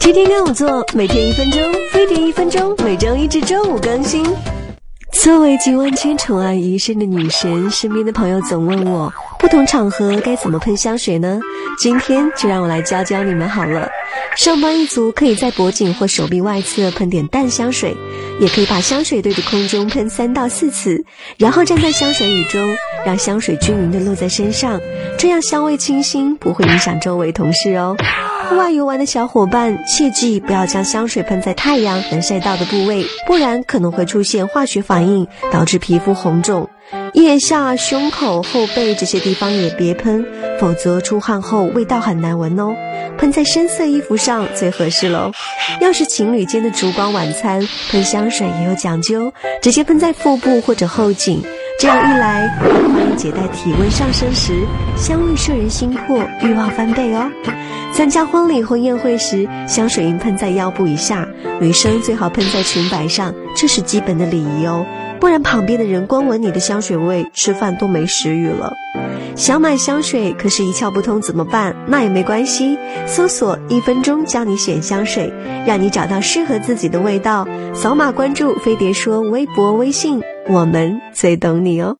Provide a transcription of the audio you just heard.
天天跟我做，每天一分钟，飞碟一分钟，每周一至周五更新。作为集万千宠爱于一身的女神，身边的朋友总问我，不同场合该怎么喷香水呢？今天就让我来教教你们好了。上班一族可以在脖颈或手臂外侧喷点淡香水，也可以把香水对着空中喷三到四次，然后站在香水雨中，让香水均匀的落在身上，这样香味清新，不会影响周围同事哦。户外游玩的小伙伴，切记不要将香水喷在太阳能晒到的部位，不然可能会出现化学反应，导致皮肤红肿。腋下、胸口、后背这些地方也别喷，否则出汗后味道很难闻哦。喷在深色衣服上最合适喽。要是情侣间的烛光晚餐，喷香水也有讲究，直接喷在腹部或者后颈。这样一来，欢迎姐待体温上升时，香味摄人心魄，欲望翻倍哦。参加婚礼或宴会时，香水应喷在腰部以下，女生最好喷在裙摆上，这是基本的礼仪哦。不然旁边的人光闻你的香水味，吃饭都没食欲了。想买香水，可是一窍不通怎么办？那也没关系，搜索一分钟教你选香水，让你找到适合自己的味道。扫码关注飞碟说微博、微信。我们最懂你哦。